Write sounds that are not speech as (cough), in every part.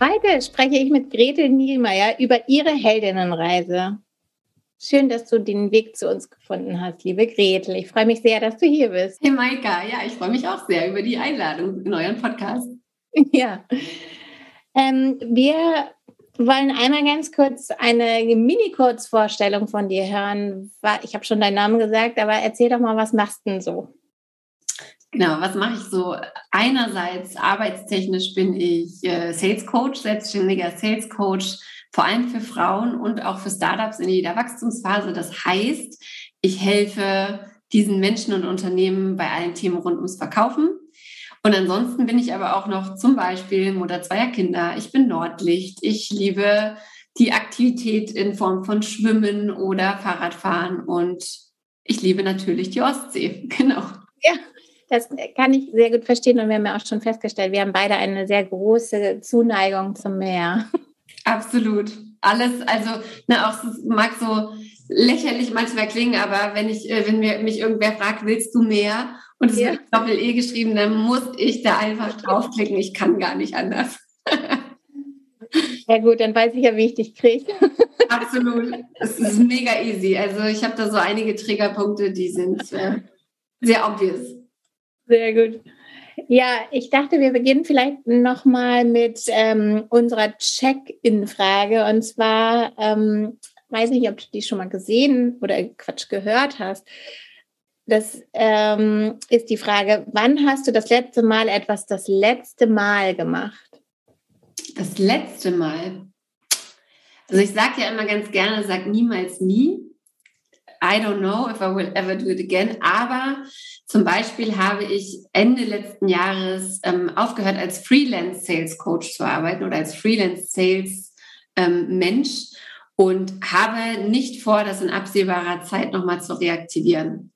Heute spreche ich mit Gretel Nielmeier über ihre Heldinnenreise. Schön, dass du den Weg zu uns gefunden hast, liebe Gretel. Ich freue mich sehr, dass du hier bist. Hey Maika, ja, ich freue mich auch sehr über die Einladung in euren Podcast. (laughs) Ja. Ähm, wir wollen einmal ganz kurz eine Mini-Kurzvorstellung von dir hören. Ich habe schon deinen Namen gesagt, aber erzähl doch mal, was machst du denn so? Genau, was mache ich so? Einerseits arbeitstechnisch bin ich äh, Sales Coach, selbstständiger Sales Coach, vor allem für Frauen und auch für Startups in jeder Wachstumsphase. Das heißt, ich helfe diesen Menschen und Unternehmen bei allen Themen rund ums Verkaufen. Und ansonsten bin ich aber auch noch zum Beispiel Mutter zweier Kinder. Ich bin Nordlicht. Ich liebe die Aktivität in Form von Schwimmen oder Fahrradfahren und ich liebe natürlich die Ostsee. (laughs) Genau. Ja, das kann ich sehr gut verstehen und wir haben ja auch schon festgestellt, wir haben beide eine sehr große Zuneigung zum Meer. Absolut. Alles, also, na, auch es mag so lächerlich manchmal klingen, aber wenn ich, äh, wenn mir, mich irgendwer fragt, willst du mehr? Und es ja. wird Doppel-E geschrieben, dann muss ich da einfach draufklicken. Ich kann gar nicht anders. (laughs) Ja gut, dann weiß ich ja, wie ich dich kriege. (laughs) Absolut. Es ist mega easy. Also ich habe da so einige Triggerpunkte, die sind äh, sehr obvious. Sehr gut. Ja, ich dachte, wir beginnen vielleicht nochmal mit ähm, unserer Check-in-Frage. Und zwar, ähm, weiß nicht, ob du die schon mal gesehen oder Quatsch gehört hast. Das ähm, ist die Frage, wann hast du das letzte Mal etwas das letzte Mal gemacht? Das letzte Mal? Also ich sage ja immer ganz gerne, sag niemals nie. I don't know if I will ever do it again. Aber zum Beispiel habe ich Ende letzten Jahres ähm, aufgehört, als Freelance Sales Coach zu arbeiten oder als Freelance Sales ähm, Mensch und habe nicht vor, das in absehbarer Zeit nochmal zu reaktivieren.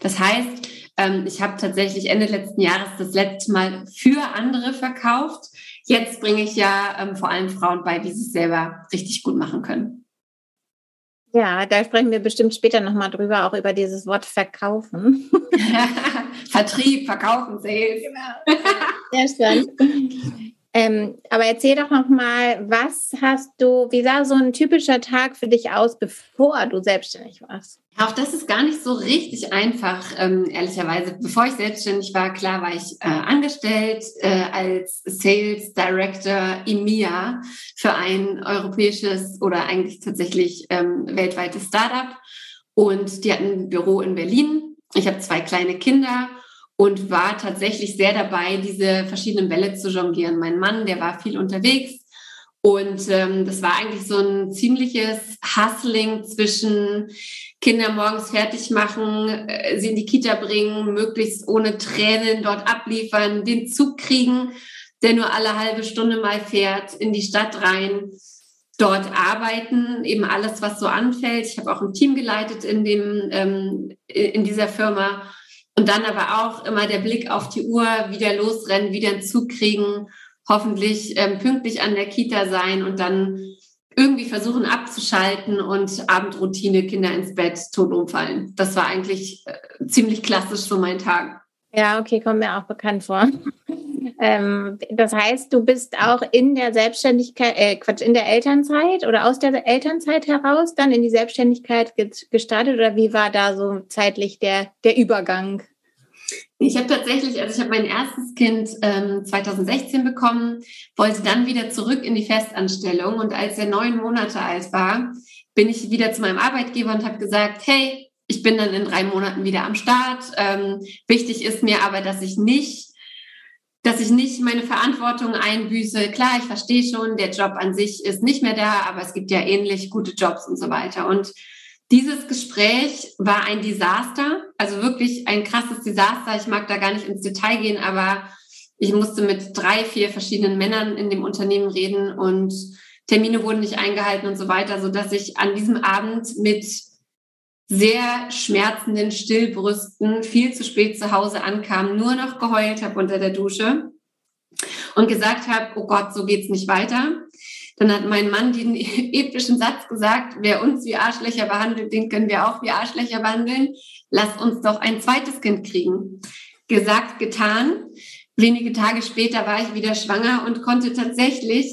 Das heißt, ähm, ich habe tatsächlich Ende letzten Jahres das letzte Mal für andere verkauft. Jetzt bringe ich ja ähm, vor allem Frauen bei, wie sie es selber richtig gut machen können. Ja, da sprechen wir bestimmt später nochmal drüber, auch über dieses Wort verkaufen. (laughs) Vertrieb, verkaufen, Sales. Genau. Sehr spannend. (laughs) Ähm, aber erzähl doch noch mal, was hast du, wie sah so ein typischer Tag für dich aus, bevor du selbstständig warst? Auch das ist gar nicht so richtig einfach, ähm, ehrlicherweise. Bevor ich selbstständig war, klar war ich äh, angestellt äh, als Sales Director EMEA für ein europäisches oder eigentlich tatsächlich ähm, weltweites Startup. Und die hatten ein Büro in Berlin. Ich habe zwei kleine Kinder und war tatsächlich sehr dabei, diese verschiedenen Bälle zu jonglieren. Mein Mann, der war viel unterwegs und ähm, das war eigentlich so ein ziemliches Hustling zwischen Kinder morgens fertig machen, äh, sie in die Kita bringen, möglichst ohne Tränen dort abliefern, den Zug kriegen, der nur alle halbe Stunde mal fährt, in die Stadt rein, dort arbeiten, eben alles, was so anfällt. Ich habe auch ein Team geleitet in dem ähm, in dieser Firma und dann aber auch immer der Blick auf die Uhr, wieder losrennen, wieder einen Zug kriegen, hoffentlich ähm, pünktlich an der Kita sein und dann irgendwie versuchen abzuschalten und Abendroutine, Kinder ins Bett, tot umfallen. Das war eigentlich äh, ziemlich klassisch so mein Tag. Ja, okay, kommt mir auch bekannt vor. (laughs) ähm, das heißt, du bist auch in der Selbstständigkeit, äh, Quatsch, in der Elternzeit oder aus der Elternzeit heraus dann in die Selbstständigkeit gestartet oder wie war da so zeitlich der, der Übergang? Ich habe tatsächlich, also ich habe mein erstes Kind ähm, 2016 bekommen, wollte dann wieder zurück in die Festanstellung und als er neun Monate alt war, bin ich wieder zu meinem Arbeitgeber und habe gesagt, hey, ich bin dann in drei Monaten wieder am Start. Ähm, wichtig ist mir aber, dass ich nicht, dass ich nicht meine Verantwortung einbüße. Klar, ich verstehe schon, der Job an sich ist nicht mehr da, aber es gibt ja ähnlich gute Jobs und so weiter. Und dieses Gespräch war ein Desaster, also wirklich ein krasses Desaster. Ich mag da gar nicht ins Detail gehen, aber Ich musste mit drei, vier verschiedenen Männern in dem Unternehmen reden und Termine wurden nicht eingehalten und so weiter, so dass ich an diesem Abend mit sehr schmerzenden Stillbrüsten viel zu spät zu Hause ankam, nur noch geheult habe unter der Dusche und gesagt habe, oh Gott, so geht's nicht weiter. Dann hat mein Mann den (laughs) epischen Satz gesagt, wer uns wie Arschlöcher behandelt, den können wir auch wie Arschlöcher behandeln. Lass uns doch ein zweites Kind kriegen. Gesagt, getan. Wenige Tage später war ich wieder schwanger und konnte tatsächlich,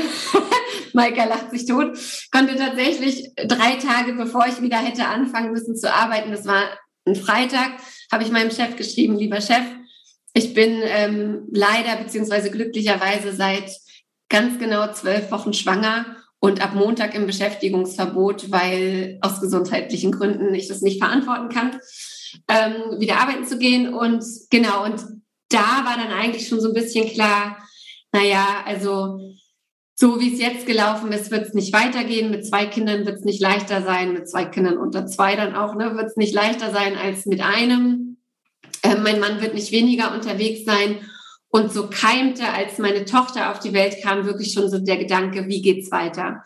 (laughs) Maika lacht sich tot, konnte tatsächlich drei Tage, bevor ich wieder hätte anfangen müssen zu arbeiten, das war ein Freitag, habe ich meinem Chef geschrieben, lieber Chef, ich bin ähm, leider beziehungsweise glücklicherweise seit ganz genau zwölf Wochen schwanger und ab Montag im Beschäftigungsverbot, weil aus gesundheitlichen Gründen ich das nicht verantworten kann, ähm, wieder arbeiten zu gehen. Und genau, und da war dann eigentlich schon so ein bisschen klar, naja, also so wie es jetzt gelaufen ist, wird es nicht weitergehen. Mit zwei Kindern wird es nicht leichter sein, mit zwei Kindern unter zwei dann auch, ne, wird es nicht leichter sein als mit einem. Äh, mein Mann wird nicht weniger unterwegs sein. Und so keimte, als meine Tochter auf die Welt kam, wirklich schon so der Gedanke, wie geht's weiter?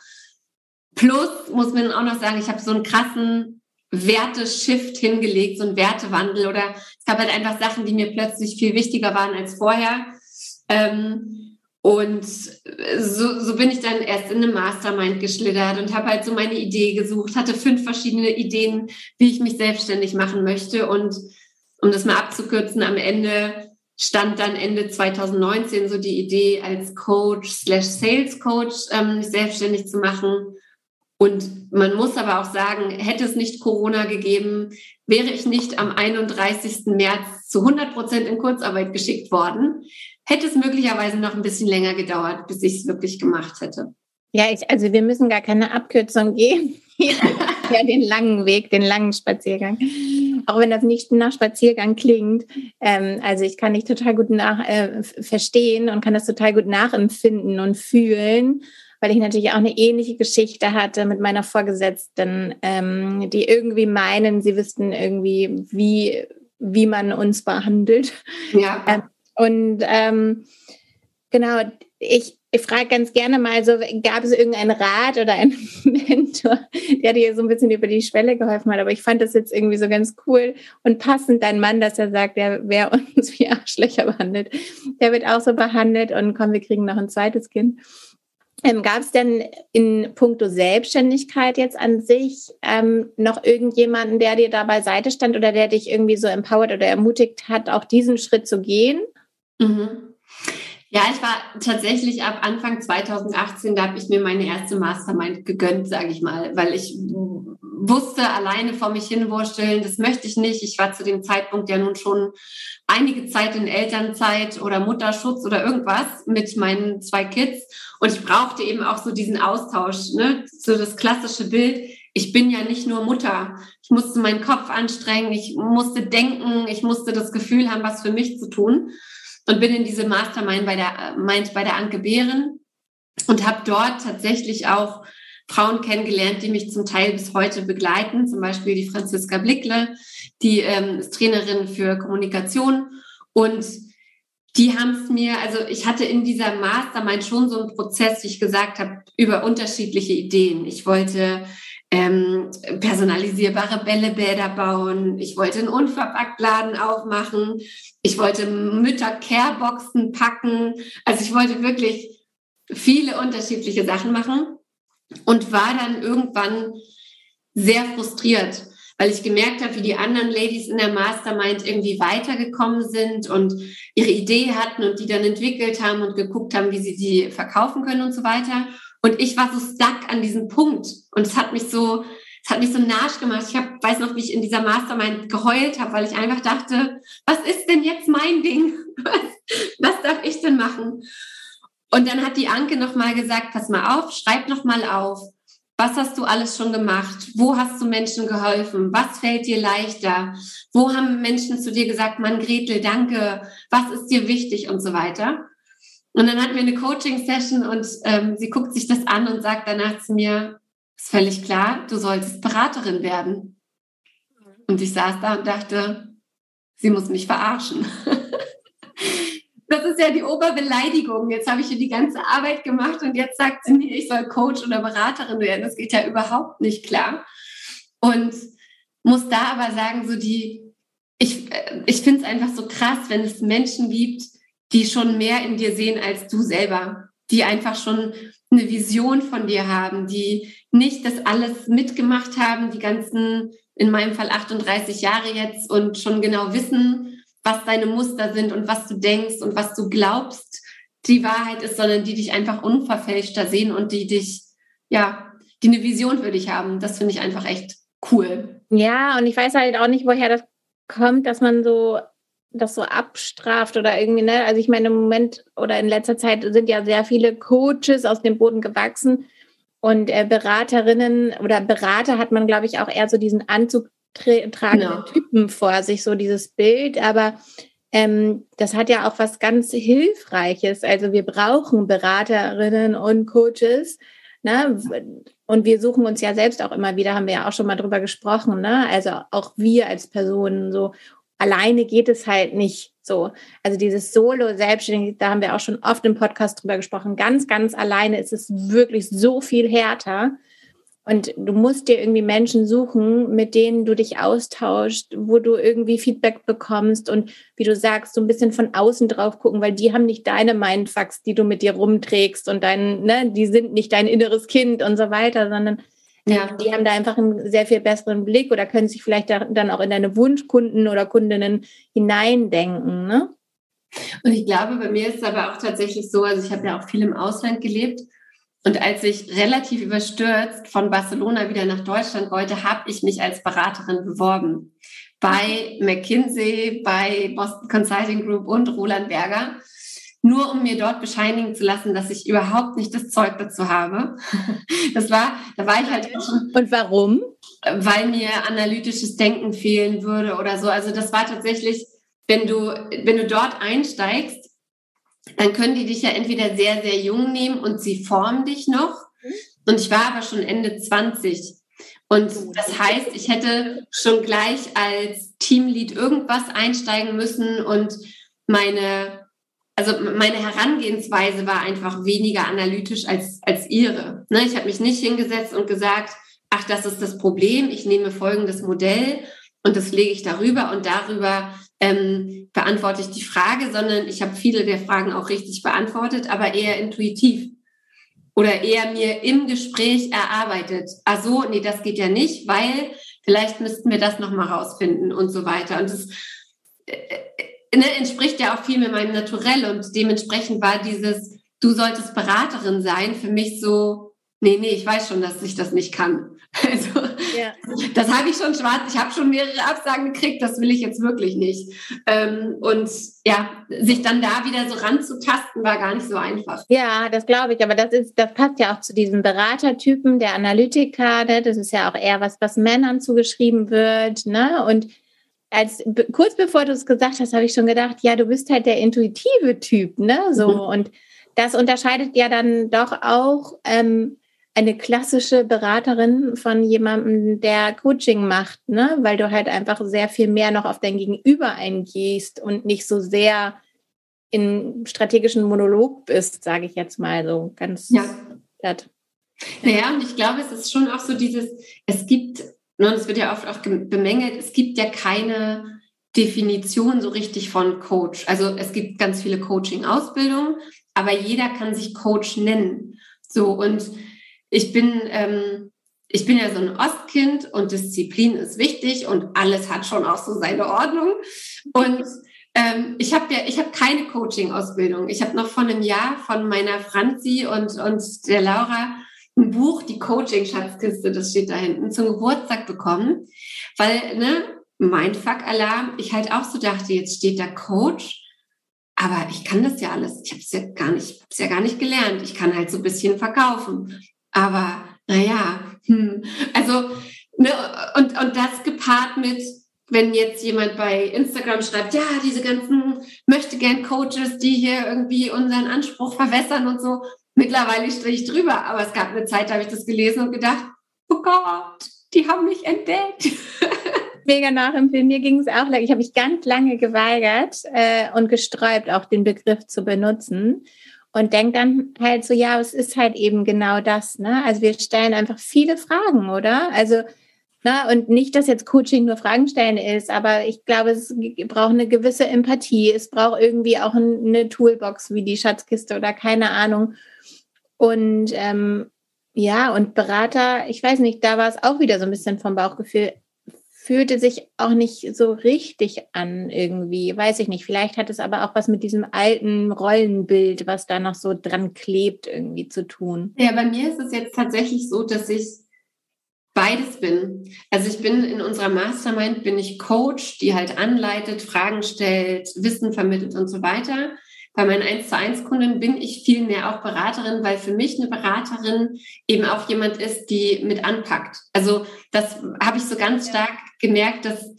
Plus muss man auch noch sagen, ich habe so einen krassen Werteshift hingelegt, so einen Wertewandel oder es gab halt einfach Sachen, die mir plötzlich viel wichtiger waren als vorher. Ähm, und so, so bin ich dann erst in eine Mastermind geschlittert und habe halt so meine Idee gesucht, hatte fünf verschiedene Ideen, wie ich mich selbstständig machen möchte. Und um das mal abzukürzen, am Ende stand dann Ende 2019 so die Idee, als Coach slash Sales Coach ähm, selbstständig zu machen. Und man muss aber auch sagen, hätte es nicht Corona gegeben, wäre ich nicht am 31. März zu 100 Prozent in Kurzarbeit geschickt worden, hätte es möglicherweise noch ein bisschen länger gedauert, bis ich es wirklich gemacht hätte. Ja, ich, also wir müssen gar keine Abkürzung gehen. (laughs) ja, (laughs) den langen Weg, den langen Spaziergang auch wenn das nicht nach Spaziergang klingt. Ähm, also ich kann dich total gut nach, äh, verstehen und kann das total gut nachempfinden und fühlen, weil ich natürlich auch eine ähnliche Geschichte hatte mit meiner Vorgesetzten, ähm, die irgendwie meinen, sie wüssten irgendwie, wie, wie man uns behandelt. Ja. Ähm, und ähm, genau, ich, ich frage ganz gerne mal so, gab es irgendeinen Rat oder einen (laughs) Mentor, der dir so ein bisschen über die Schwelle geholfen hat? Aber ich fand das jetzt irgendwie so ganz cool und passend, dein Mann, dass er sagt, der wer (laughs) uns wie Arschlöcher behandelt, der wird auch so behandelt und komm, wir kriegen noch ein zweites Kind. Ähm, Gab es denn in puncto Selbstständigkeit jetzt an sich ähm, noch irgendjemanden, der dir da beiseite stand oder der dich irgendwie so empowert oder ermutigt hat, auch diesen Schritt zu gehen? Mhm. Ja, ich war tatsächlich ab Anfang 2018, da habe ich mir meine erste Mastermind gegönnt, sage ich mal, weil ich wusste, alleine vor mich hinwursteln, das möchte ich nicht. Ich war zu dem Zeitpunkt ja nun schon einige Zeit in Elternzeit oder Mutterschutz oder irgendwas mit meinen zwei Kids. Und ich brauchte eben auch so diesen Austausch, ne? so das klassische Bild. Ich bin ja nicht nur Mutter. Ich musste meinen Kopf anstrengen, ich musste denken, ich musste das Gefühl haben, was für mich zu tun und bin in diese Mastermind bei der, meint bei der Anke Behren und habe dort tatsächlich auch Frauen kennengelernt, die mich zum Teil bis heute begleiten, zum Beispiel die Franziska Blickle, die ähm, ist Trainerin für Kommunikation und die haben es mir, also ich hatte in dieser Mastermind schon so einen Prozess, wie ich gesagt habe, über unterschiedliche Ideen. Ich wollte ähm, personalisierbare Bällebäder bauen. Ich wollte einen Unverpacktladen aufmachen. Ich wollte Mütter-Care-Boxen packen. Also ich wollte wirklich viele unterschiedliche Sachen machen und war dann irgendwann sehr frustriert, weil ich gemerkt habe, wie die anderen Ladies in der Mastermind irgendwie weitergekommen sind und ihre Idee hatten und die dann entwickelt haben und geguckt haben, wie sie die verkaufen können und so weiter. Und ich war so stuck an diesem Punkt. Und es hat mich so, es hat mich so nasch gemacht. Ich hab, weiß noch, wie ich in dieser Mastermind geheult habe, weil ich einfach dachte, was ist denn jetzt mein Ding? (laughs) Was, was darf ich denn machen? Und dann hat die Anke nochmal gesagt, pass mal auf, schreib nochmal auf. Was hast du alles schon gemacht? Wo hast du Menschen geholfen? Was fällt dir leichter? Wo haben Menschen zu dir gesagt, Mann, Gretel, danke. Was ist dir wichtig und so weiter? Und dann hatten wir eine Coaching-Session und ähm, sie guckt sich das an und sagt danach zu mir, ist völlig klar, du solltest Beraterin werden. Und ich saß da und dachte, sie muss mich verarschen. (laughs) das ist ja die Oberbeleidigung. Jetzt habe ich hier die ganze Arbeit gemacht und jetzt sagt sie mir, ich soll Coach oder Beraterin werden. Das geht ja überhaupt nicht klar. Und muss da aber sagen, so die, ich, äh, ich finde es einfach so krass, wenn es Menschen gibt, die schon mehr in dir sehen als du selber, die einfach schon eine Vision von dir haben, die nicht das alles mitgemacht haben, die ganzen, in meinem Fall 38 Jahre jetzt und schon genau wissen, was deine Muster sind und was du denkst und was du glaubst, die Wahrheit ist, sondern die dich einfach unverfälschter sehen und die dich, ja, die eine Vision für dich haben. Das finde ich einfach echt cool. Ja, und ich weiß halt auch nicht, woher das kommt, dass man so das so abstraft oder irgendwie, ne? Also ich meine, im Moment oder in letzter Zeit sind ja sehr viele Coaches aus dem Boden gewachsen und äh, Beraterinnen oder Berater hat man, glaube ich, auch eher so diesen Anzug tragenden no. Typen vor sich, so dieses Bild, aber ähm, das hat ja auch was ganz Hilfreiches. Also wir brauchen Beraterinnen und Coaches. Ne? Und wir suchen uns ja selbst auch immer wieder, haben wir ja auch schon mal drüber gesprochen, ne? Also auch wir als Personen so alleine geht es halt nicht so. Also dieses Solo selbstständig, da haben wir auch schon oft im Podcast drüber gesprochen. Ganz, ganz alleine ist es wirklich so viel härter. Und du musst dir irgendwie Menschen suchen, mit denen du dich austauschst, wo du irgendwie Feedback bekommst und wie du sagst, so ein bisschen von außen drauf gucken, weil die haben nicht deine Mindfucks, die du mit dir rumträgst und dein, ne, die sind nicht dein inneres Kind und so weiter, sondern ja. Die haben da einfach einen sehr viel besseren Blick oder können sich vielleicht dann auch in deine Wunschkunden oder Kundinnen hineindenken. Ne? Und ich glaube, bei mir ist es aber auch tatsächlich so, also ich habe ja auch viel im Ausland gelebt. Und als ich relativ überstürzt von Barcelona wieder nach Deutschland wollte, habe ich mich als Beraterin beworben. Bei McKinsey, bei Boston Consulting Group und Roland Berger nur um mir dort bescheinigen zu lassen, dass ich überhaupt nicht das Zeug dazu habe. (laughs) Das war, da war ich halt. Und warum? Weil mir analytisches Denken fehlen würde oder so. Also das war tatsächlich, wenn du, wenn du dort einsteigst, dann können die dich ja entweder sehr, sehr jung nehmen und sie formen dich noch. Und ich war aber schon Ende 20. Und oh, das heißt, ich hätte schon gleich als Teamlead irgendwas einsteigen müssen und meine also meine Herangehensweise war einfach weniger analytisch als, als ihre. Ne? Ich habe mich nicht hingesetzt und gesagt, ach, das ist das Problem, ich nehme folgendes Modell und das lege ich darüber und darüber ähm, beantworte ich die Frage, sondern ich habe viele der Fragen auch richtig beantwortet, aber eher intuitiv oder eher mir im Gespräch erarbeitet. Also, nee, das geht ja nicht, weil vielleicht müssten wir das nochmal rausfinden und so weiter. Und das, ne, entspricht ja auch viel mit meinem Naturell und dementsprechend war dieses, du solltest Beraterin sein, für mich so, nee, nee, ich weiß schon, dass ich das nicht kann. (laughs) Also, ja. das habe ich schon schwarz, ich habe schon mehrere Absagen gekriegt, das will ich jetzt wirklich nicht. Ähm, und ja, sich dann da wieder so ranzutasten, war gar nicht so einfach. Ja, das glaube ich, aber das ist, das passt ja auch zu diesem Beratertypen, der Analytiker, ne? das ist ja auch eher was, was Männern zugeschrieben wird, ne? Und als kurz bevor du es gesagt hast, habe ich schon gedacht, ja, du bist halt der intuitive Typ, ne? So mhm. und das unterscheidet ja dann doch auch ähm, eine klassische Beraterin von jemandem, der Coaching macht, ne? Weil du halt einfach sehr viel mehr noch auf dein Gegenüber eingehst und nicht so sehr in strategischen Monolog bist, sage ich jetzt mal so ganz ja. platt. Naja, und ich glaube, es ist schon auch so dieses, es gibt und es wird ja oft auch bemängelt, es gibt ja keine Definition so richtig von Coach. Also es gibt ganz viele Coaching-Ausbildungen, aber jeder kann sich Coach nennen. So und ich bin ähm, ich bin ja so ein Ostkind und Disziplin ist wichtig und alles hat schon auch so seine Ordnung. Und ähm, ich habe ja, ich habe keine Coaching-Ausbildung. Ich habe noch vor einem Jahr von meiner Franzi und, und der Laura ein Buch, die Coaching-Schatzkiste, das steht da hinten, zum Geburtstag bekommen, weil, ne, mein Fuck-Alarm, ich halt auch so dachte, jetzt steht da Coach, aber ich kann das ja alles. Ich habe es ja gar nicht, hab's ja gar nicht gelernt. Ich kann halt so ein bisschen verkaufen. Aber naja, hm. also, ne, und, und das gepaart mit, wenn jetzt jemand bei Instagram schreibt, ja, diese ganzen möchte gern Coaches, die hier irgendwie unseren Anspruch verwässern und so, Mittlerweile stehe ich drüber, aber es gab eine Zeit, da habe ich das gelesen und gedacht, oh Gott, die haben mich entdeckt. (laughs) mega nachempfinden. Mir ging es auch, ich habe mich ganz lange geweigert äh, und gesträubt, auch den Begriff zu benutzen. Und denke dann halt so, ja, es ist halt eben genau das. Ne? Also wir stellen einfach viele Fragen, oder? Also na, und nicht, dass jetzt Coaching nur Fragen stellen ist, aber ich glaube, es braucht eine gewisse Empathie. Es braucht irgendwie auch eine Toolbox wie die Schatzkiste oder keine Ahnung. Und ähm, ja, und Berater, ich weiß nicht, da war es auch wieder so ein bisschen vom Bauchgefühl, fühlte sich auch nicht so richtig an irgendwie, weiß ich nicht. Vielleicht hat es aber auch was mit diesem alten Rollenbild, was da noch so dran klebt, irgendwie zu tun. Ja, bei mir ist es jetzt tatsächlich so, dass ich beides bin. Also ich bin in unserer Mastermind, bin ich Coach, die halt anleitet, Fragen stellt, Wissen vermittelt und so weiter. Bei meinen 1 zu 1 Kunden bin ich viel mehr auch Beraterin, weil für mich eine Beraterin eben auch jemand ist, die mit anpackt. Also das habe ich so ganz stark gemerkt, dass,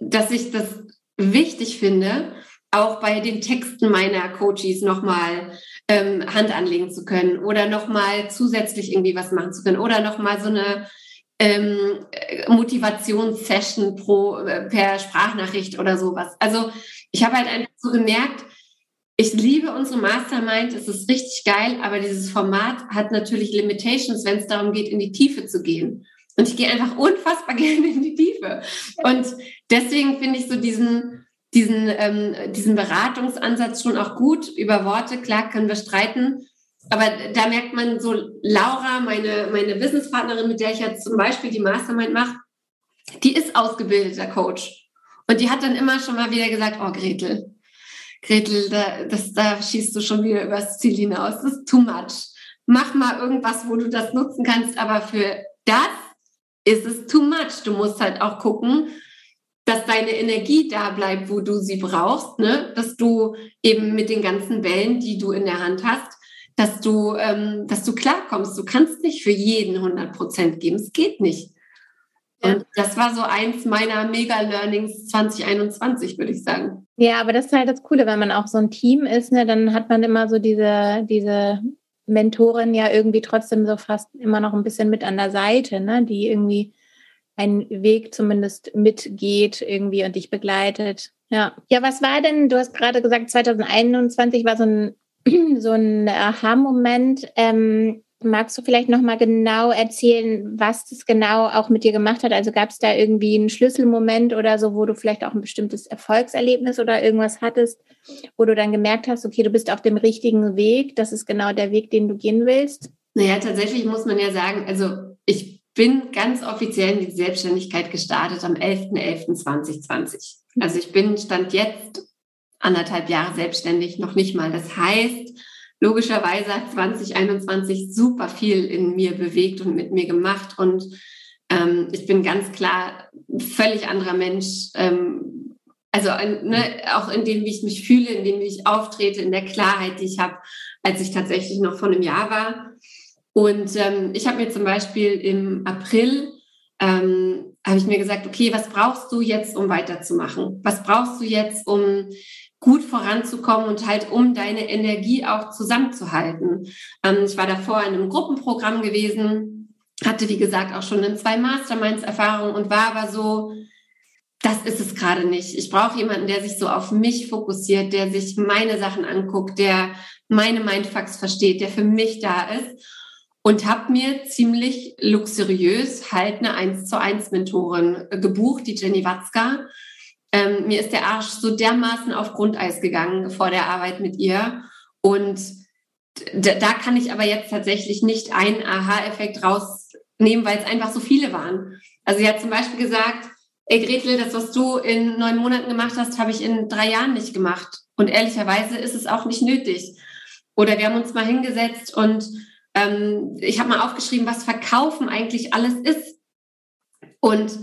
dass ich das wichtig finde, auch bei den Texten meiner Coaches nochmal ähm, Hand anlegen zu können oder nochmal zusätzlich irgendwie was machen zu können oder nochmal so eine ähm, Motivationssession pro äh, per Sprachnachricht oder sowas. Also ich habe halt einfach so gemerkt, ich liebe unsere Mastermind, es ist richtig geil, aber dieses Format hat natürlich Limitations, wenn es darum geht, in die Tiefe zu gehen. Und ich gehe einfach unfassbar (laughs) gerne in die Tiefe. Und deswegen finde ich so diesen, diesen, ähm, diesen Beratungsansatz schon auch gut. Über Worte, klar, können wir streiten. Aber da merkt man so, Laura, meine, meine Businesspartnerin, mit der ich jetzt zum Beispiel die Mastermind mache, die ist ausgebildeter Coach. Und die hat dann immer schon mal wieder gesagt, oh Gretel, Gretel, da, das, da schießt du schon wieder übers Ziel hinaus. Das ist too much. Mach mal irgendwas, wo du das nutzen kannst, aber für das ist es too much. Du musst halt auch gucken, dass deine Energie da bleibt, wo du sie brauchst, ne? dass du eben mit den ganzen Wellen, die du in der Hand hast, dass du, ähm, dass du klarkommst. Du kannst nicht für jeden 100 Prozent geben. Es geht nicht. Und das war so eins meiner Mega-Learnings 2021, würde ich sagen. Ja, aber das ist halt das Coole, wenn man auch so ein Team ist, ne, dann hat man immer so diese, diese Mentorin ja irgendwie trotzdem so fast immer noch ein bisschen mit an der Seite, ne, die irgendwie einen Weg zumindest mitgeht irgendwie und dich begleitet. Ja. Ja, was war denn, du hast gerade gesagt, 2021 war so ein, (clears throat) so ein Aha-Moment. Ähm, Magst du vielleicht noch mal genau erzählen, was das genau auch mit dir gemacht hat? Also gab es da irgendwie einen Schlüsselmoment oder so, wo du vielleicht auch ein bestimmtes Erfolgserlebnis oder irgendwas hattest, wo du dann gemerkt hast, okay, du bist auf dem richtigen Weg, das ist genau der Weg, den du gehen willst? Naja, tatsächlich muss man ja sagen, also ich bin ganz offiziell in die Selbstständigkeit gestartet am 11.11.2020. Also ich bin, stand jetzt anderthalb Jahre selbstständig, noch nicht mal. Das heißt, logischerweise hat 2021 super viel in mir bewegt und mit mir gemacht. Und ähm, ich bin ganz klar völlig anderer Mensch. Ähm, also ne, auch in dem, wie ich mich fühle, in dem, wie ich auftrete, in der Klarheit, die ich habe, als ich tatsächlich noch vor einem Jahr war. Und ähm, ich habe mir zum Beispiel im April ähm, habe ich mir gesagt, okay, was brauchst du jetzt, um weiterzumachen? Was brauchst du jetzt, um gut voranzukommen und halt um deine Energie auch zusammenzuhalten. Ähm, ich war davor in einem Gruppenprogramm gewesen, hatte wie gesagt auch schon in zwei Masterminds Erfahrung und war aber so, das ist es gerade nicht. Ich brauche jemanden, der sich so auf mich fokussiert, der sich meine Sachen anguckt, der meine Mindfucks versteht, der für mich da ist. Und habe mir ziemlich luxuriös halt eine 1 zu 1 Mentorin gebucht, die Jenny Watzka, ähm, mir ist der Arsch so dermaßen auf Grundeis gegangen vor der Arbeit mit ihr. Und da, da kann ich aber jetzt tatsächlich nicht einen Aha-Effekt rausnehmen, weil es einfach so viele waren. Also sie hat zum Beispiel gesagt, ey Gretel, das, was du in neun Monaten gemacht hast, habe ich in drei Jahren nicht gemacht. Und ehrlicherweise ist es auch nicht nötig. Oder wir haben uns mal hingesetzt und ähm, ich habe mal aufgeschrieben, was Verkaufen eigentlich alles ist. Und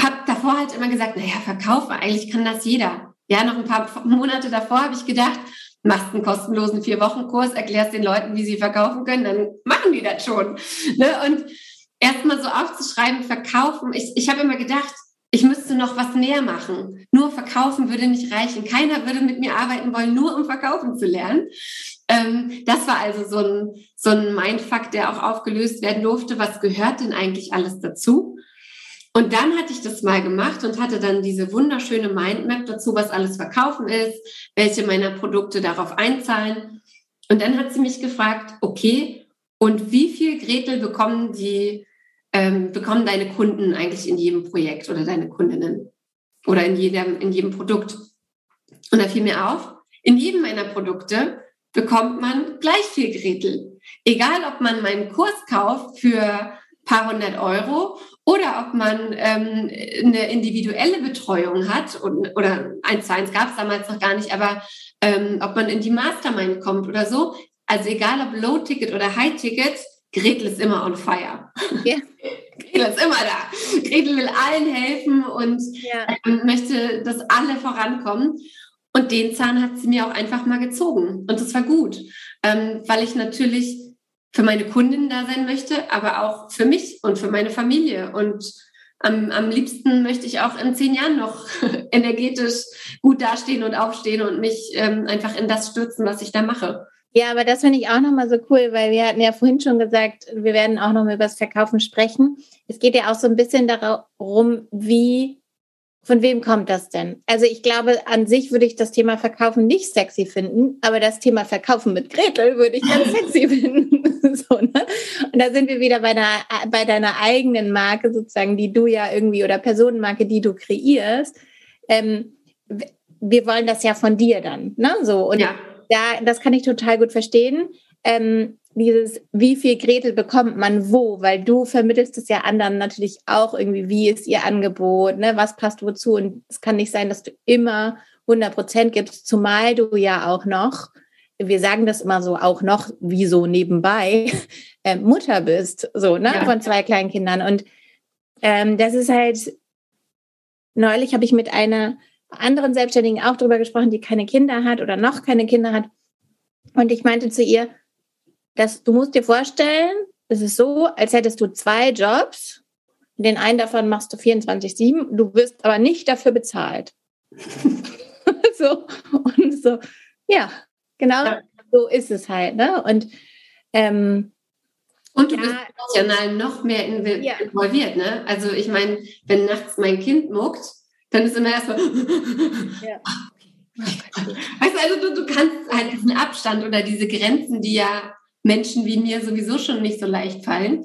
habe davor halt immer gesagt, naja, verkaufen, eigentlich kann das jeder. Ja, noch ein paar Monate davor habe ich gedacht, machst einen kostenlosen Vier-Wochen-Kurs, erklärst den Leuten, wie sie verkaufen können, dann machen die das schon. Ne? Und erstmal so aufzuschreiben, verkaufen, ich, ich habe immer gedacht, ich müsste noch was näher machen. Nur verkaufen würde nicht reichen. Keiner würde mit mir arbeiten wollen, nur um verkaufen zu lernen. Ähm, das war also so ein, so ein Mindfuck, der auch aufgelöst werden durfte. Was gehört denn eigentlich alles dazu? Und dann hatte ich das mal gemacht und hatte dann diese wunderschöne Mindmap dazu, was alles verkaufen ist, welche meiner Produkte darauf einzahlen. Und dann hat sie mich gefragt, okay, und wie viel Gretel bekommen die, ähm, bekommen deine Kunden eigentlich in jedem Projekt oder deine Kundinnen oder in jedem, in jedem Produkt? Und da fiel mir auf, in jedem meiner Produkte bekommt man gleich viel Gretel. Egal, ob man meinen Kurs kauft für paar hundert Euro oder ob man ähm, eine individuelle Betreuung hat und, oder eins zu eins gab es damals noch gar nicht, aber ähm, ob man in die Mastermind kommt oder so. Also egal ob Low-Ticket oder High-Ticket, Gretel ist immer on fire. Ja. (laughs) Gretel ist immer da. Gretel will allen helfen und ja. ähm, möchte, dass alle vorankommen. Und den Zahn hat sie mir auch einfach mal gezogen. Und das war gut, ähm, weil ich natürlich für meine Kundinnen da sein möchte, aber auch für mich und für meine Familie. Und am, am liebsten möchte ich auch in zehn Jahren noch (laughs) energetisch gut dastehen und aufstehen und mich ähm, einfach in das stürzen, was ich da mache. Ja, aber das finde ich auch nochmal so cool, weil wir hatten ja vorhin schon gesagt, wir werden auch nochmal über das Verkaufen sprechen. Es geht ja auch so ein bisschen darum, wie von wem kommt das denn? Also ich glaube, an sich würde ich das Thema Verkaufen nicht sexy finden, aber das Thema Verkaufen mit Gretel würde ich ganz (laughs) sexy finden. (laughs) so, ne? Und da sind wir wieder bei, einer, bei deiner eigenen Marke sozusagen, die du ja irgendwie oder Personenmarke, die du kreierst. Ähm, wir wollen das ja von dir dann, ne? So und ja. da, das kann ich total gut verstehen. Ähm, dieses, wie viel Gretel bekommt man wo, weil du vermittelst es ja anderen natürlich auch irgendwie, wie ist ihr Angebot, ne, was passt wozu und es kann nicht sein, dass du immer 100 Prozent gibst, zumal du ja auch noch, wir sagen das immer so, auch noch, wie so nebenbei, (laughs) äh, Mutter bist, so, ne, ja. von zwei kleinen Kindern und ähm, das ist halt, neulich habe ich mit einer anderen Selbstständigen auch drüber gesprochen, die keine Kinder hat oder noch keine Kinder hat und ich meinte zu ihr, dass du musst dir vorstellen, es ist so, als hättest du zwei Jobs. Den einen davon machst du 24-7, du wirst aber nicht dafür bezahlt. (laughs) so, und so, ja, genau ja. so ist es halt, ne? Und, ähm, und du ja, bist emotional noch mehr involviert, ja. ne? Also ich meine, wenn nachts mein Kind muckt, dann ist immer erstmal, (laughs) ja. Weißt du, also du, du kannst halt diesen Abstand oder diese Grenzen, die ja Menschen wie mir sowieso schon nicht so leicht fallen,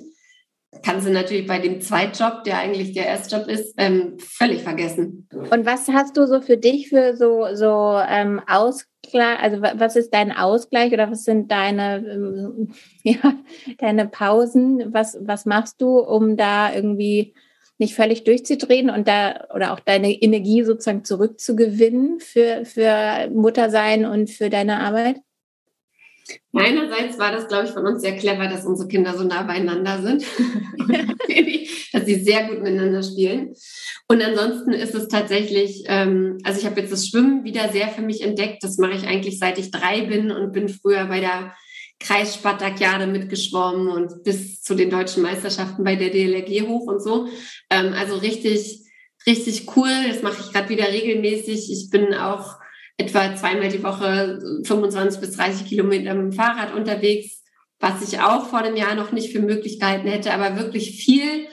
kann sie natürlich bei dem Zweitjob, der eigentlich der Erstjob ist, ähm, völlig vergessen. Und was hast du so für dich für so, so ähm, Ausgleich, also was ist dein Ausgleich oder was sind deine, ähm, (laughs) ja, deine Pausen? Was, was machst du, um da irgendwie nicht völlig durchzudrehen und da oder auch deine Energie sozusagen zurückzugewinnen für, für Muttersein und für deine Arbeit? Einerseits war das, glaube ich, von uns sehr clever, dass unsere Kinder so nah beieinander sind, (laughs) dass sie sehr gut miteinander spielen. Und ansonsten ist es tatsächlich, ähm, also ich habe jetzt das Schwimmen wieder sehr für mich entdeckt. Das mache ich eigentlich seit ich drei bin und bin früher bei der Kreisspartakiade mitgeschwommen und bis zu den deutschen Meisterschaften bei der DLRG hoch und so. Ähm, also richtig, richtig cool. Das mache ich gerade wieder regelmäßig. Ich bin auch etwa zweimal die Woche 25 bis 30 Kilometer mit dem Fahrrad unterwegs, was ich auch vor einem Jahr noch nicht für Möglichkeiten hätte. Aber wirklich viel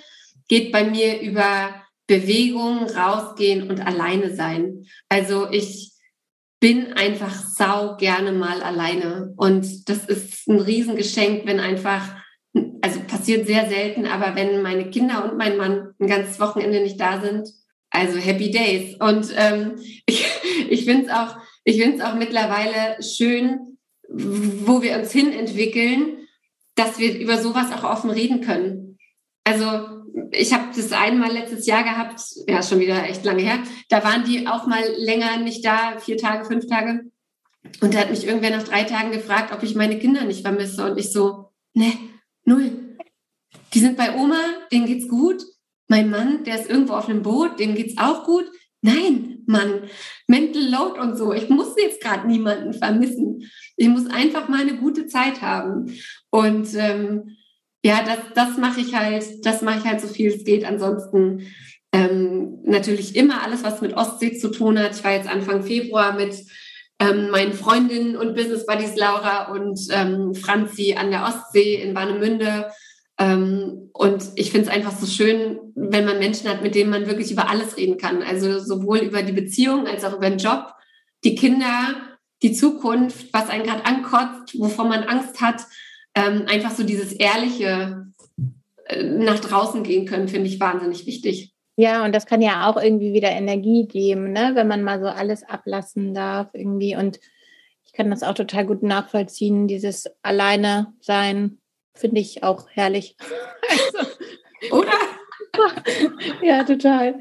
geht bei mir über Bewegung, rausgehen und alleine sein. Also ich bin einfach sau gerne mal alleine. Und das ist ein Riesengeschenk, wenn einfach, also passiert sehr selten, aber wenn meine Kinder und mein Mann ein ganzes Wochenende nicht da sind, also Happy Days. Und ähm, (laughs) ich, ich finde es auch, ich finde es auch mittlerweile schön, wo wir uns hin entwickeln, dass wir über sowas auch offen reden können. Also ich habe das einmal letztes Jahr gehabt, ja schon wieder echt lange her. Da waren die auch mal länger nicht da, vier Tage, fünf Tage. Und da hat mich irgendwer nach drei Tagen gefragt, ob ich meine Kinder nicht vermisse. Und ich so, ne, null. Die sind bei Oma, denen geht's gut. Mein Mann, der ist irgendwo auf einem Boot, dem geht's auch gut. Nein, Mann, Mental Load und so. Ich muss jetzt gerade niemanden vermissen. Ich muss einfach mal eine gute Zeit haben. Und ähm, ja, das, das mache ich halt, das mache ich halt so viel es geht. Ansonsten ähm, natürlich immer alles, was mit Ostsee zu tun hat. Ich war jetzt Anfang Februar mit ähm, meinen Freundinnen und Business Buddies Laura und ähm, Franzi an der Ostsee in Warnemünde und ich finde es einfach so schön, wenn man Menschen hat, mit denen man wirklich über alles reden kann. Also sowohl über die Beziehung als auch über den Job, die Kinder, die Zukunft, was einen gerade ankotzt, wovon man Angst hat. Ähm, einfach so dieses ehrliche äh, nach draußen gehen können, finde ich wahnsinnig wichtig. Ja, und das kann ja auch irgendwie wieder Energie geben, ne? wenn man mal so alles ablassen darf irgendwie. Und ich kann das auch total gut nachvollziehen, dieses Alleine sein, finde ich auch herrlich. also, Oder? (laughs) ja, total.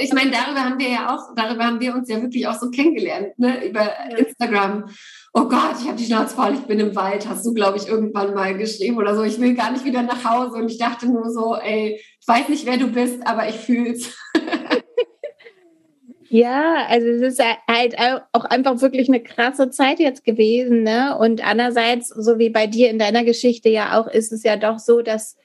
Ich meine, darüber haben wir ja auch, darüber haben wir uns ja wirklich auch so kennengelernt, ne? über ja. Instagram. Oh Gott, ich habe die Schnauze voll, ich bin im Wald, hast du, glaube ich, irgendwann mal geschrieben oder so. Ich will gar nicht wieder nach Hause und ich dachte nur so, ey, ich weiß nicht, wer du bist, aber ich fühle es. (laughs) Ja, also es ist halt auch einfach wirklich eine krasse Zeit jetzt gewesen, ne? Und andererseits, so wie bei dir in deiner Geschichte ja auch, ist es ja doch so, dass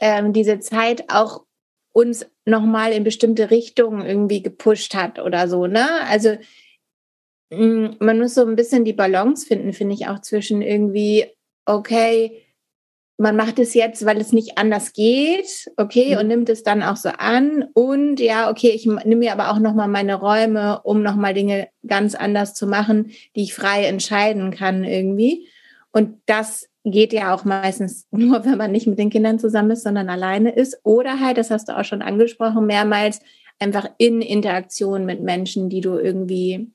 ähm, diese Zeit auch uns nochmal in bestimmte Richtungen irgendwie gepusht hat oder so, ne? Also mm, man muss so ein bisschen die Balance finden, finde ich auch zwischen irgendwie, okay, man macht es jetzt, weil es nicht anders geht, okay, mhm. und nimmt es dann auch so an. Und ja, okay, ich nehme mir aber auch nochmal meine Räume, um nochmal Dinge ganz anders zu machen, die ich frei entscheiden kann irgendwie. Und das geht ja auch meistens (laughs) nur, wenn man nicht mit den Kindern zusammen ist, sondern alleine ist. Oder halt, das hast du auch schon angesprochen, mehrmals einfach in Interaktion mit Menschen, die du irgendwie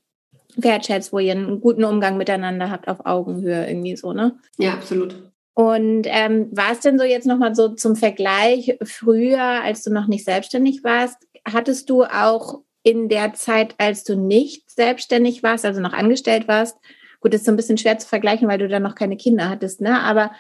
wertschätzt, wo ihr einen guten Umgang miteinander habt auf Augenhöhe irgendwie so, ne? Ja, absolut. Und ähm, war es denn so jetzt nochmal so zum Vergleich früher, als du noch nicht selbstständig warst, hattest du auch in der Zeit, als du nicht selbstständig warst, also noch angestellt warst, gut, das ist so ein bisschen schwer zu vergleichen, weil du da noch keine Kinder hattest, ne? Aber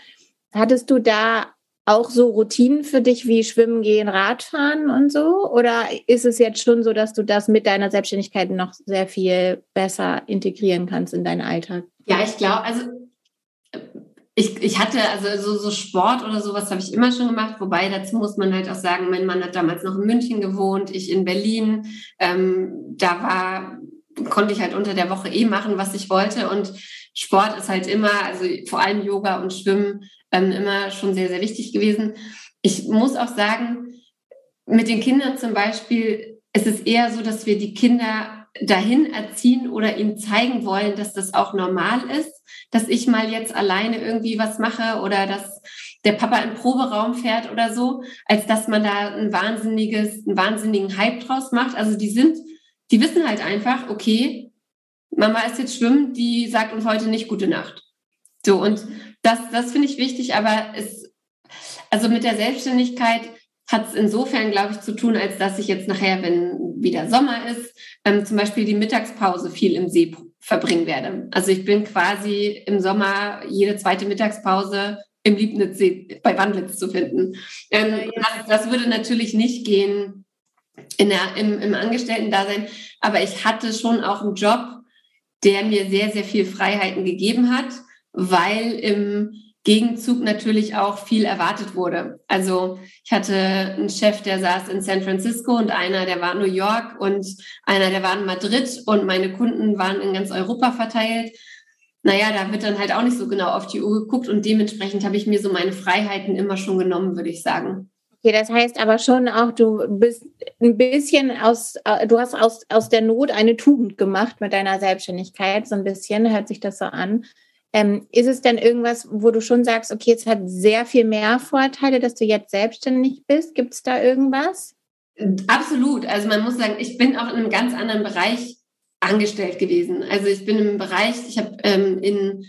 hattest du da auch so Routinen für dich wie Schwimmen gehen, Radfahren und so? Oder ist es jetzt schon so, dass du das mit deiner Selbstständigkeit noch sehr viel besser integrieren kannst in deinen Alltag? Ja, ich glaube, also ich, ich hatte also so, so Sport oder sowas habe ich immer schon gemacht, wobei dazu muss man halt auch sagen, mein Mann hat damals noch in München gewohnt, ich in Berlin. Ähm, da war, konnte ich halt unter der Woche eh machen, was ich wollte. Und Sport ist halt immer, also vor allem Yoga und Schwimmen, ähm, immer schon sehr, sehr wichtig gewesen. Ich muss auch sagen, mit den Kindern zum Beispiel, es ist eher so, dass wir die Kinder dahin erziehen oder ihnen zeigen wollen, dass das auch normal ist dass ich mal jetzt alleine irgendwie was mache oder dass der Papa im Proberaum fährt oder so, als dass man da ein wahnsinniges, einen wahnsinnigen Hype draus macht. Also die sind, die wissen halt einfach, okay, Mama ist jetzt schwimmen, die sagt uns heute nicht gute Nacht. So, und das, das finde ich wichtig, aber es, also mit der Selbstständigkeit hat es insofern, glaube ich, zu tun, als dass ich jetzt nachher, wenn wieder Sommer ist, ähm, zum Beispiel die Mittagspause viel im See verbringen werde. Also ich bin quasi im Sommer jede zweite Mittagspause im Liebnitzsee bei Wandlitz zu finden. Ähm, das, das, würde natürlich nicht gehen in der, im, im Angestellten-Dasein, aber ich hatte schon auch einen Job, der mir sehr, sehr viel Freiheiten gegeben hat, weil im Gegenzug natürlich auch viel erwartet wurde. Also ich hatte einen Chef, der saß in San Francisco und einer, der war in New York und einer, der war in Madrid und meine Kunden waren in ganz Europa verteilt. Naja, da wird dann halt auch nicht so genau auf die Uhr geguckt und dementsprechend habe ich mir so meine Freiheiten immer schon genommen, würde ich sagen. Okay, das heißt aber schon auch, du bist ein bisschen aus, äh, du hast aus, aus der Not eine Tugend gemacht mit deiner Selbstständigkeit, so ein bisschen, hört sich das so an. Ähm, ist es denn irgendwas, wo du schon sagst, okay, es hat sehr viel mehr Vorteile, dass du jetzt selbstständig bist? Gibt es da irgendwas? Absolut. Also man muss sagen, ich bin auch in einem ganz anderen Bereich angestellt gewesen. Also ich bin im Bereich, ich habe ähm, in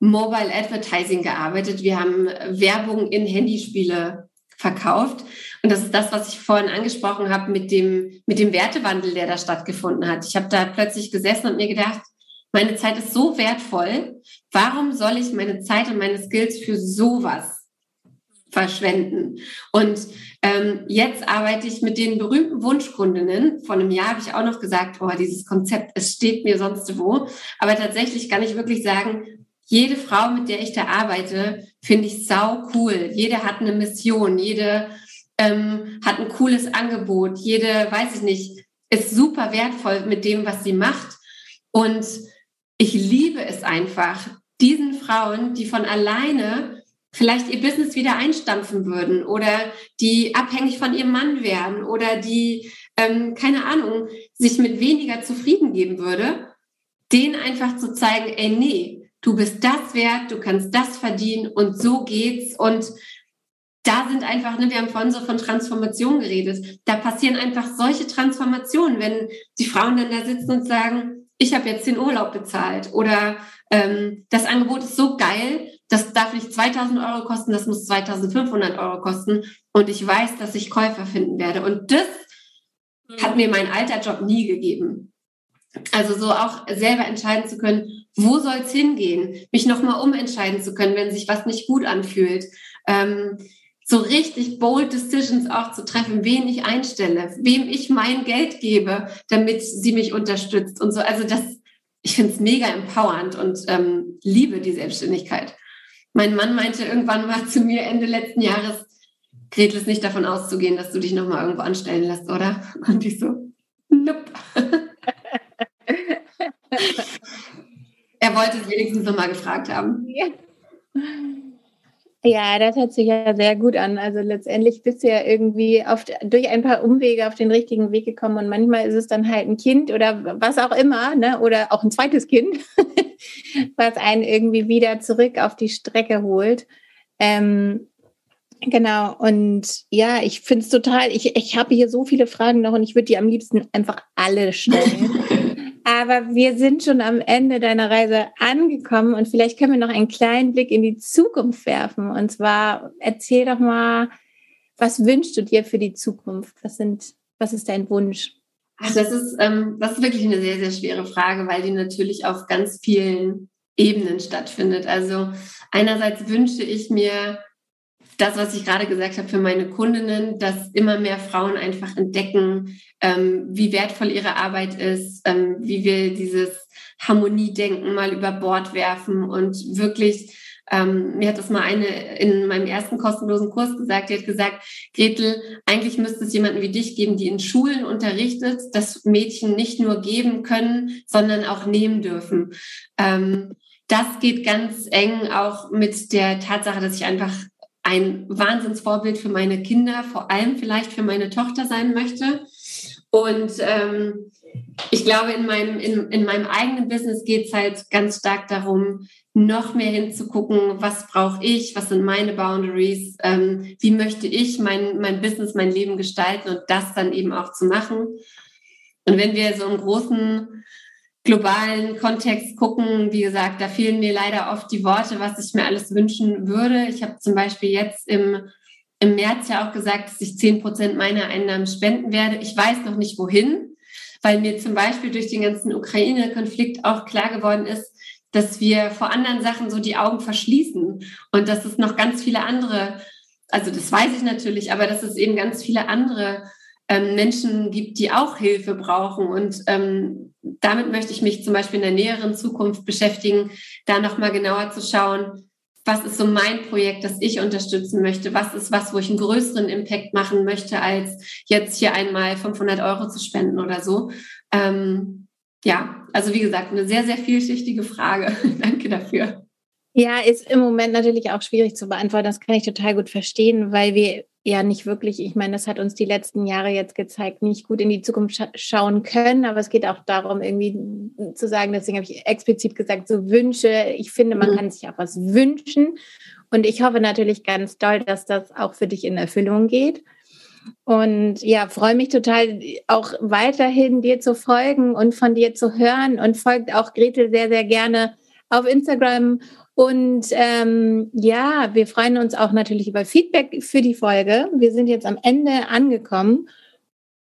Mobile Advertising gearbeitet. Wir haben Werbung in Handyspiele verkauft. Und das ist das, was ich vorhin angesprochen habe mit dem, mit dem Wertewandel, der da stattgefunden hat. Ich habe da plötzlich gesessen und mir gedacht, meine Zeit ist so wertvoll. Warum soll ich meine Zeit und meine Skills für sowas verschwenden? Und ähm, jetzt arbeite ich mit den berühmten Wunschkundinnen. Vor einem Jahr habe ich auch noch gesagt, boah, dieses Konzept, es steht mir sonst wo. Aber tatsächlich kann ich wirklich sagen, jede Frau, mit der ich da arbeite, finde ich sau cool. Jede hat eine Mission, jede ähm, hat ein cooles Angebot, jede, weiß ich nicht, ist super wertvoll mit dem, was sie macht. Und ich liebe es einfach, diesen Frauen, die von alleine vielleicht ihr Business wieder einstampfen würden oder die abhängig von ihrem Mann wären oder die, ähm, keine Ahnung, sich mit weniger zufrieden geben würde, denen einfach zu zeigen, ey, nee, du bist das wert, du kannst das verdienen und so geht's. Und da sind einfach, ne, wir haben vorhin so von Transformation geredet, da passieren einfach solche Transformationen, wenn die Frauen dann da sitzen und sagen, ich habe jetzt den Urlaub bezahlt oder ähm, das Angebot ist so geil, das darf nicht 2000 Euro kosten, das muss 2500 Euro kosten und ich weiß, dass ich Käufer finden werde und das hat mir mein alter Job nie gegeben. Also so auch selber entscheiden zu können, wo soll es hingehen, mich nochmal umentscheiden zu können, wenn sich was nicht gut anfühlt. Ähm, so richtig bold Decisions auch zu treffen, wen ich einstelle, wem ich mein Geld gebe, damit sie mich unterstützt und so. Also das, ich finde es mega empowernd und ähm, liebe die Selbstständigkeit. Mein Mann meinte irgendwann mal zu mir Ende letzten Jahres, Gretel ist nicht davon auszugehen, dass du dich nochmal irgendwo anstellen lässt, oder? Und ich so, nope. (laughs) er wollte es wenigstens nochmal gefragt haben. Ja. Ja, das hört sich ja sehr gut an. Also letztendlich bist du ja irgendwie auf, durch ein paar Umwege auf den richtigen Weg gekommen und manchmal ist es dann halt ein Kind oder was auch immer, ne? oder auch ein zweites Kind, (laughs) was einen irgendwie wieder zurück auf die Strecke holt. Ähm, genau, und ja, ich finde es total, ich, ich habe hier so viele Fragen noch und ich würde die am liebsten einfach alle stellen. (laughs) Aber wir sind schon am Ende deiner Reise angekommen und vielleicht können wir noch einen kleinen Blick in die Zukunft werfen. Und zwar erzähl doch mal, was wünschst du dir für die Zukunft? Was sind, was ist dein Wunsch? Ach, das ist, ähm, das ist wirklich eine sehr, sehr schwere Frage, weil die natürlich auf ganz vielen Ebenen stattfindet. Also einerseits wünsche ich mir das, was ich gerade gesagt habe für meine Kundinnen, dass immer mehr Frauen einfach entdecken, ähm, wie wertvoll ihre Arbeit ist, ähm, wie wir dieses Harmoniedenken mal über Bord werfen und wirklich ähm, mir hat das mal eine in meinem ersten kostenlosen Kurs gesagt, die hat gesagt, Gretel, eigentlich müsste es jemanden wie dich geben, die in Schulen unterrichtet, dass Mädchen nicht nur geben können, sondern auch nehmen dürfen. Ähm, das geht ganz eng auch mit der Tatsache, dass ich einfach ein Wahnsinnsvorbild für meine Kinder, vor allem vielleicht für meine Tochter sein möchte. Und ähm, ich glaube, in meinem, in, in meinem eigenen Business geht es halt ganz stark darum, noch mehr hinzugucken, was brauche ich, was sind meine Boundaries, ähm, wie möchte ich mein, mein Business, mein Leben gestalten und das dann eben auch zu machen. Und wenn wir so im großen globalen Kontext gucken, wie gesagt, da fehlen mir leider oft die Worte, was ich mir alles wünschen würde. Ich habe zum Beispiel jetzt im, im März ja auch gesagt, dass ich zehn Prozent meiner Einnahmen spenden werde. Ich weiß noch nicht wohin, weil mir zum Beispiel durch den ganzen Ukraine-Konflikt auch klar geworden ist, dass wir vor anderen Sachen so die Augen verschließen und dass es noch ganz viele andere, also das weiß ich natürlich, aber dass es eben ganz viele andere ähm, Menschen gibt, die auch Hilfe brauchen. Und ähm, damit möchte ich mich zum Beispiel in der näheren Zukunft beschäftigen, da nochmal genauer zu schauen, was ist so mein Projekt, das ich unterstützen möchte? Was ist was, wo ich einen größeren Impact machen möchte, als jetzt hier einmal 500 Euro zu spenden oder so? Ähm, ja, also wie gesagt, eine sehr, sehr vielschichtige Frage. (laughs) Danke dafür. Ja, ist im Moment natürlich auch schwierig zu beantworten. Das kann ich total gut verstehen, weil wir ja nicht wirklich, ich meine, das hat uns die letzten Jahre jetzt gezeigt, nicht gut in die Zukunft scha schauen können, aber es geht auch darum, irgendwie zu sagen, deswegen habe ich explizit gesagt, so Wünsche, ich finde, man mhm. kann sich auch was wünschen und ich hoffe natürlich ganz doll, dass das auch für dich in Erfüllung geht. Und ja, freue mich total, auch weiterhin dir zu folgen und von dir zu hören und folgt auch Gretel sehr, sehr gerne auf Instagram und ähm, ja, wir freuen uns auch natürlich über Feedback für die Folge. Wir sind jetzt am Ende angekommen.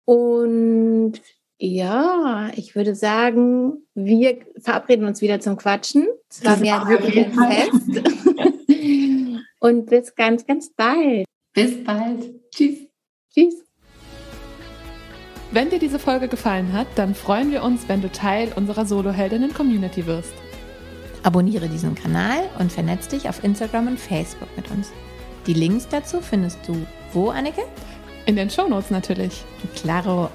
Und ja, ich würde sagen, wir verabreden uns wieder zum Quatschen. Es war mir wirklich ein Fest. (laughs) Und bis ganz, ganz bald. Bis bald. Tschüss. Tschüss. Wenn dir diese Folge gefallen hat, dann freuen wir uns, wenn du Teil unserer Solo-Heldinnen-Community wirst. Abonniere diesen Kanal und vernetz dich auf Instagram und Facebook mit uns. Die Links dazu findest du wo, Anneke? In den Shownotes natürlich. Claro.